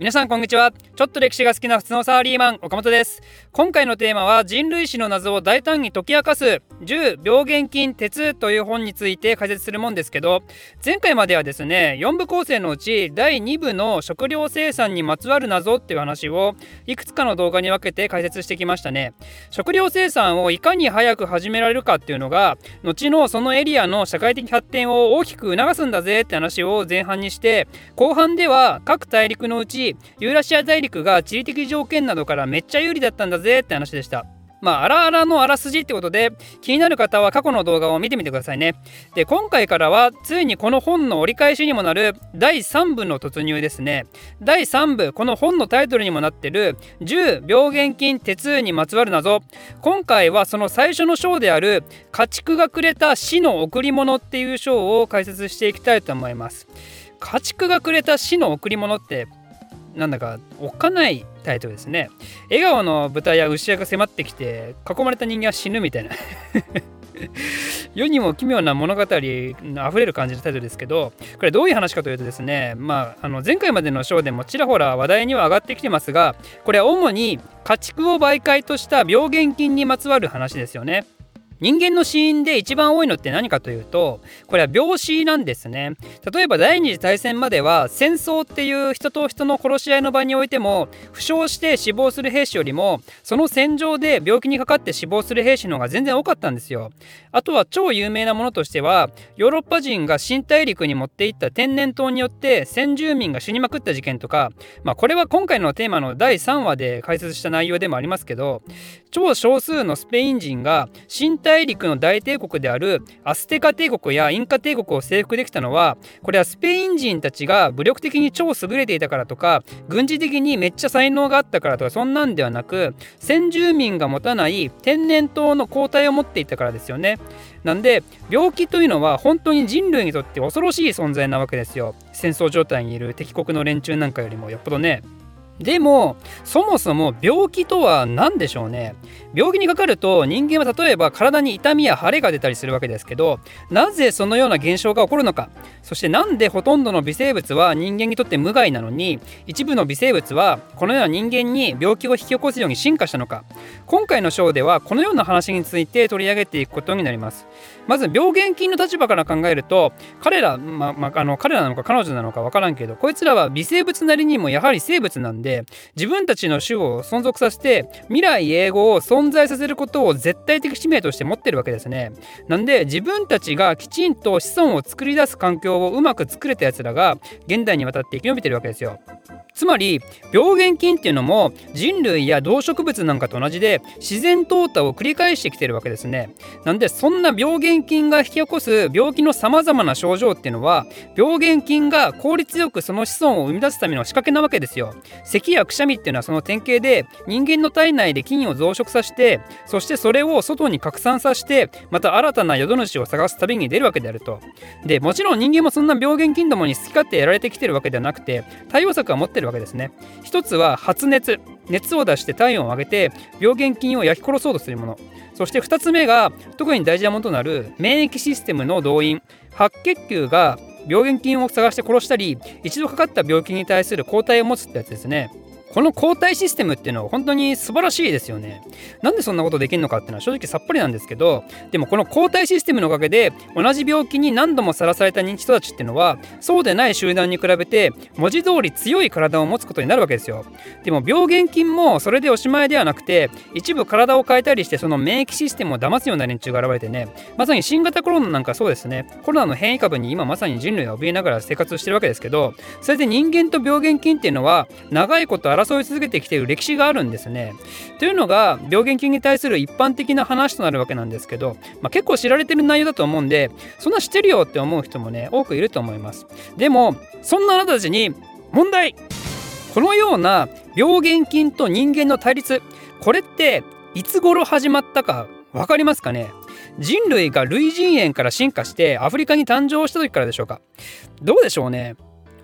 皆さんこんにちは。ちょっと歴史が好きな普通のサラリーマン岡本です。今回のテーマは人類史の謎を大胆に解き明かす10病原菌鉄という本について解説するもんですけど前回まではですね4部構成のうち第2部の食料生産にまつわる謎っていう話をいくつかの動画に分けて解説してきましたね。食料生産をいかに早く始められるかっていうのが後のそのエリアの社会的発展を大きく促すんだぜって話を前半にして後半では各大陸のうちユーラシア大陸が地理的条件などからめっちゃ有利だったんだぜって話でした。まあ、あらあらのあらすじってことで、気になる方は過去の動画を見てみてくださいね。で、今回からは、ついにこの本の折り返しにもなる第3部の突入ですね。第3部、この本のタイトルにもなってる、10病原菌鉄にまつわる謎。今回はその最初の章である、家畜がくれた死の贈り物っていう章を解説していきたいと思います。家畜がくれた死の贈り物ってなんだかおっかないタイトルですね。笑顔の豚や牛屋が迫ってきて囲まれた人間は死ぬみたいな。世にも奇妙な物語あふれる感じのタイトルですけどこれどういう話かというとですねまああの前回までのショーでもちらほら話題には上がってきてますがこれは主に家畜を媒介とした病原菌にまつわる話ですよね。人間の死因で一番多いのって何かというとこれは病死なんですね。例えば第二次大戦までは戦争っていう人と人の殺し合いの場においても負傷して死亡する兵士よりもその戦場で病気にかかって死亡する兵士の方が全然多かったんですよ。あとは超有名なものとしてはヨーロッパ人が新大陸に持っていった天然痘によって先住民が死にまくった事件とかまあこれは今回のテーマの第3話で解説した内容でもありますけど超少数のスペイン人が新大陸の大帝国であるアステカ帝国やインカ帝国を征服できたのはこれはスペイン人たちが武力的に超優れていたからとか軍事的にめっちゃ才能があったからとかそんなんではなく先住民が持たない天然痘の抗体を持っていたからですよね。なんで病気というのは本当に人類にとって恐ろしい存在なわけですよ。戦争状態にいる敵国の連中なんかよりもよっぽどね。でもそもそも病気とは何でしょうね。病気にかかると人間は例えば体に痛みや腫れが出たりするわけですけどなぜそのような現象が起こるのか。そしてなんでほとんどの微生物は人間にとって無害なのに一部の微生物はこのような人間に病気を引き起こすように進化したのか。今回の章ではこのような話について取り上げていくことになります。まず病原菌の立場から考えると彼ら、ままあの彼らなのか彼女なのか分からんけどこいつらは微生物なりにもやはり生物なんでで自分たちの種を存続させて未来永劫を存在させることを絶対的使命として持ってるわけですね。なんで自分たちがきちんと子孫を作り出す環境をうまく作れたやつらが現代にわたって生き延びてるわけですよ。つまり病原菌っていうのも人類や動植物なんかと同じで自然淘汰を繰り返してきてるわけですね。なんでそんな病原菌が引き起こす病気のさまざまな症状っていうのは病原菌が効率よくその子孫を生み出すための仕掛けなわけですよ。咳やくしゃみっていうのはその典型で人間の体内で菌を増殖させてそしてそれを外に拡散させてまた新たな宿主を探す旅に出るわけであると。でもちろん人間もそんな病原菌どもに好き勝手やられてきてるわけではなくて対応策は持ってるるわけですね。一つは発熱。熱を出して体温を上げて病原菌を焼き殺そうとするもの。そして2つ目が特に大事なものとなる免疫システムの動員。白血球が病原菌を探して殺したり一度かかった病気に対する抗体を持つってやつですね。この抗体システムっていうのは本当に素晴らしいですよね。なんでそんなことできるのかっていうのは正直さっぱりなんですけど、でもこの抗体システムのおかげで同じ病気に何度もさらされた人たちっていうのはそうでない集団に比べて文字通り強い体を持つことになるわけですよ。でも病原菌もそれでおしまいではなくて一部体を変えたりしてその免疫システムを騙すような連中が現れてねまさに新型コロナなんかそうですねコロナの変異株に今まさに人類が怯えながら生活してるわけですけどそれで人間と病原菌っていうのは長いこと争争い続けてきている歴史があるんですね。というのが病原菌に対する一般的な話となるわけなんですけど、まあ、結構知られてる内容だと思うんでそんな知ってるよって思う人もね多くいると思います。でもそんなあなたたちに問題このような病原菌と人間の対立これっていつ頃始まったか分かりますかね？人類が類人猿から進化してアフリカに誕生した時からでしょうか？どうでしょうね？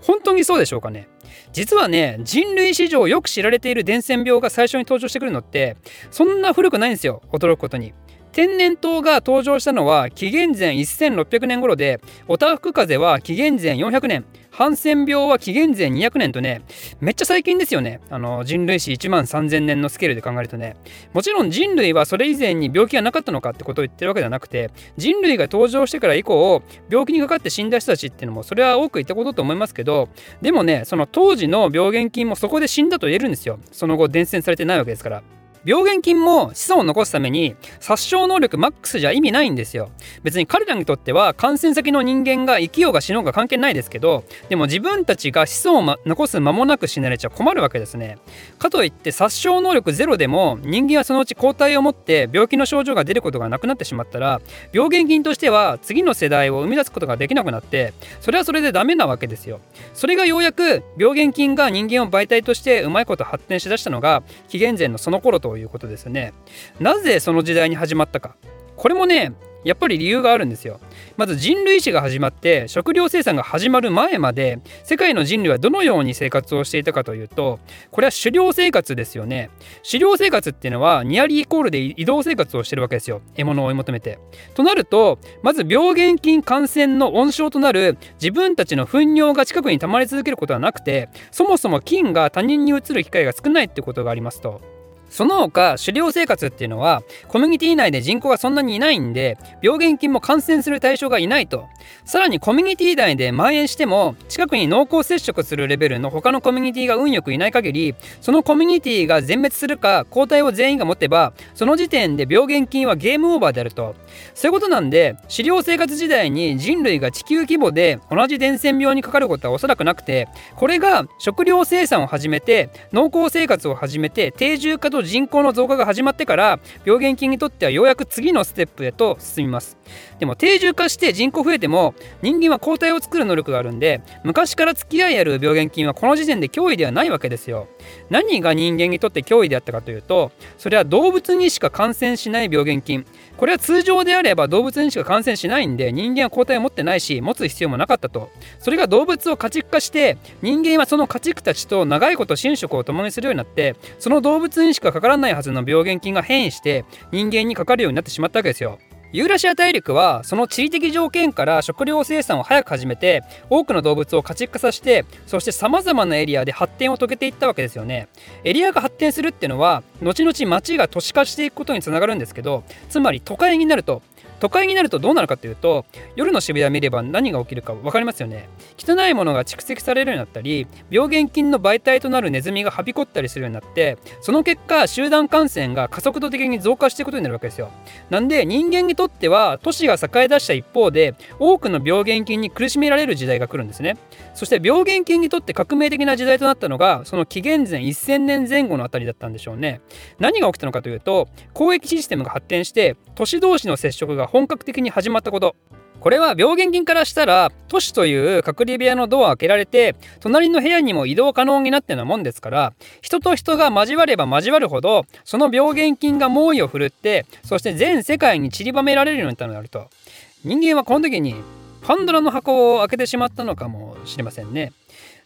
本当にそうでしょうかね実はね人類史上よく知られている伝染病が最初に登場してくるのってそんな古くないんですよ驚くことに。天然痘が登場したのは紀元前1600年頃でオタフク風邪は紀元前400年ハンセン病は紀元前200年とねめっちゃ最近ですよね。あの人類史1万3000年のスケールで考えるとね。もちろん人類はそれ以前に病気がなかったのかってことを言ってるわけではなくて人類が登場してから以降病気にかかって死んだ人たちっていうのもそれは多く言ったことと思いますけどでもねその当時の病原菌もそこで死んだと言えるんですよ。その後伝染されてないわけですから。病原菌も子孫を残すために殺傷能力マックスじゃ意味ないんですよ。別に彼らにとっては感染先の人間が生きようが死のうが関係ないですけどでも自分たちが子孫を、ま、残す間もなく死なれちゃ困るわけですね。かといって殺傷能力ゼロでも人間はそのうち抗体を持って病気の症状が出ることがなくなってしまったら病原菌としては次の世代を生み出すことができなくなってそれはそれでダメなわけですよ。それがようやく病原菌が人間を媒体としてうまいこと発展しだしたのが紀元前のその頃とということですね。なぜその時代に始まったか。これもねやっぱり理由があるんですよ。まず人類史が始まって食料生産が始まる前まで世界の人類はどのように生活をしていたかというとこれは狩猟生活ですよね。狩猟生活っていうのはニアリーイコールで移動生活をしてるわけですよ。獲物を追い求めて。となるとまず病原菌感染の温床となる自分たちの糞尿が近くに溜まり続けることはなくてそもそも菌が他人に移る機会が少ないってことがありますと。その他狩猟生活っていうのはコミュニティ内で人口がそんなにいないんで病原菌も感染する対象がいないと。さらにコミュニティ内で蔓延しても近くに濃厚接触するレベルの他のコミュニティが運よくいない限りそのコミュニティが全滅するか抗体を全員が持てばその時点で病原菌はゲームオーバーであると。そういうことなんで狩猟生活時代に人類が地球規模で同じ伝染病にかかることはおそらくなくてこれが食料生産を始めて農耕生活を始めて定住化と人口の増加が始まってから病原菌にとってはようやく次のステップへと進みます。でも定住化して人口増えても人間は抗体を作る能力があるんで昔から付き合いある病原菌はこの時点で脅威ではないわけですよ。何が人間にとって脅威であったかというとそれは動物にしか感染しない病原菌。これは通常であれば動物にしか感染しないんで人間は抗体を持ってないし持つ必要もなかったと。それが動物を家畜化して人間はその家畜たちと長いこと寝食を共にするようになってその動物にしかかからないはずの病原菌が変異して人間にかかるようになってしまったわけですよ。ユーラシア大陸はその地理的条件から食料生産を早く始めて多くの動物を家畜化させてそしてさまざまなエリアで発展を遂げていったわけですよね。エリアが発展するっていうのは後々町が都市化していくことにつながるんですけどつまり都会になると都会になるとどうなるかというと夜の渋谷見れば何が起きるか分かりますよね。汚いものが蓄積されるようになったり病原菌の媒体となるネズミがはびこったりするようになってその結果集団感染が加速度的に増加していくことになるわけですよ。なんで人間にとっては都市が栄え出した一方で多くの病原菌に苦しめられる時代が来るんですね。そして病原菌にとって革命的な時代となったのがその紀元前1000年前後のあたりだったんでしょうね。何が起きたのかというと交易システムが発展して都市同士の接触が本格的に始まったことこれは病原菌からしたら都市という隔離部屋のドアを開けられて隣の部屋にも移動可能になってのもんですから人と人が交われば交わるほどその病原菌が猛威を振るってそして全世界に散りばめられるようになると人間はこの時にパンドラの箱を開けてしまったのかもしれませんね。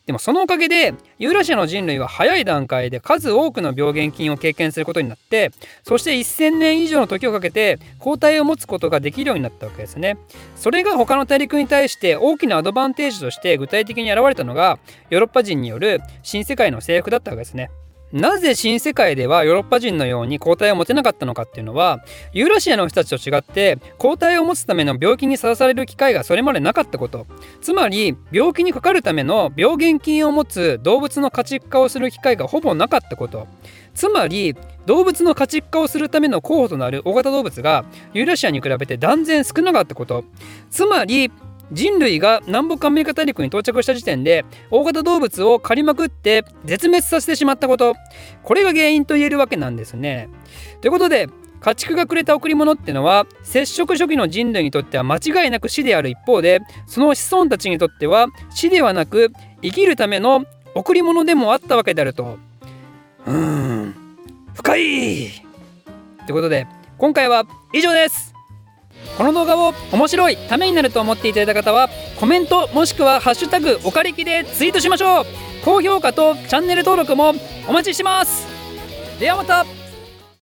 でもそのおかげでユーラシアの人類は早い段階で数多くの病原菌を経験することになってそして1000年以上の時をかけて抗体を持つことができるようになったわけですね。それが他の大陸に対して大きなアドバンテージとして具体的に現れたのがヨーロッパ人による新世界の征服だったわけですね。なぜ新世界ではヨーロッパ人のように抗体を持てなかったのかっていうのはユーラシアの人たちと違って抗体を持つための病気にさらされる機会がそれまでなかったこと。つまり病気にかかるための病原菌を持つ動物の家畜化をする機会がほぼなかったこと。つまり動物の家畜化をするための候補となる大型動物がユーラシアに比べて断然少なかったこと。つまり人類が南北アメリカ大陸に到着した時点で大型動物を狩りまくって絶滅させてしまったことこれが原因と言えるわけなんですね。ということで家畜がくれた贈り物ってのは接触初期の人類にとっては間違いなく死である一方でその子孫たちにとっては死ではなく生きるための贈り物でもあったわけであると。うーん深いということで今回は以上ですこの動画を面白いためになると思っていただいた方はコメントもしくは「ハッシュタグおかれき」でツイートしましょう。高評価とチャンネル登録もお待ちしてます。ではまた。